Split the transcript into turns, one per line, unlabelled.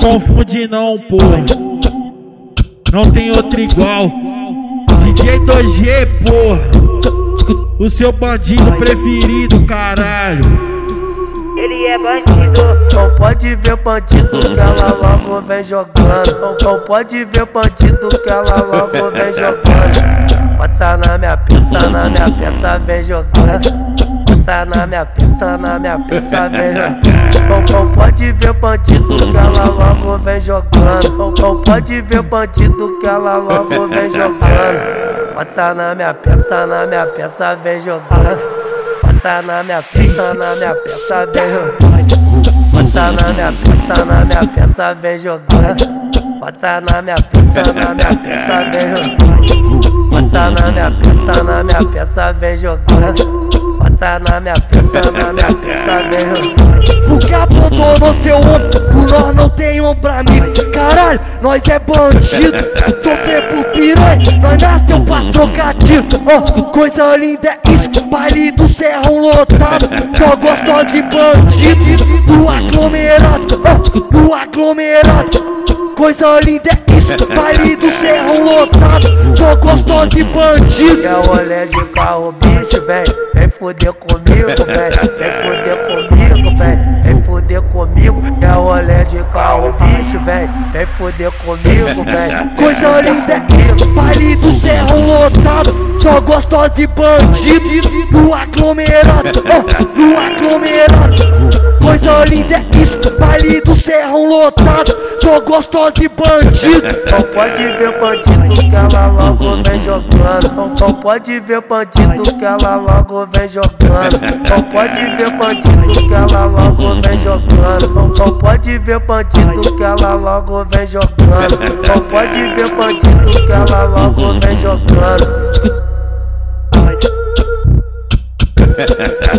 confunde não, porra. Não tem outro igual. DJ 2G, porra. O seu bandido preferido, caralho.
Ele é bandido.
Não pode ver bandido que ela logo vem jogando. Não, não pode ver bandido que ela logo vem jogando. Passa na minha peça, na minha peça, vem jogando. Passa na minha peça, na minha jogando. Não, não pode ver bandido que ela logo vem jogando. Não pode ver bandido que ela logo vem jogando. Passa na minha peça, na minha peça, vem jogando. Passa na minha peça, na minha peça, vem jogando. Passa na minha peça, na minha peça, vem jogando. Passa na minha peça, na minha peça, vem jogando. Passa na minha peça, na minha peça, vem jogando. Passa na minha peça, na minha vem jogando.
O que no seu ombro, nós não tem um pra mim. Caralho, nós é bandido, tô feio piranha Nós nasceu pra trocar tiro, oh, coisa linda é isso Baile do serrão lotado, só gostosa e bandido No aglomerado, oh, no aglomerado Coisa linda é isso, baile do serrão lotado. Só gostosa e bandido.
É o olé de carro, bicho, vem Vem foder comigo, vem Vem foder comigo, vem Vem foder comigo. É o olé de carro, bicho, vem Vem foder comigo, vem
Coisa linda é isso, baile do serrão lotado. Só gostosa e bandido. No aglomerado, serrão lotado Só gostosa e bandido.
Não pode ver bandido que ela logo vem jogando. Não, pode ver bandido que ela logo vem jogando. Não pode ver bandido que ela logo vem jogando. Não pode ver bandido que ela logo vem jogando. Não pode ver bandido que ela logo vem jogando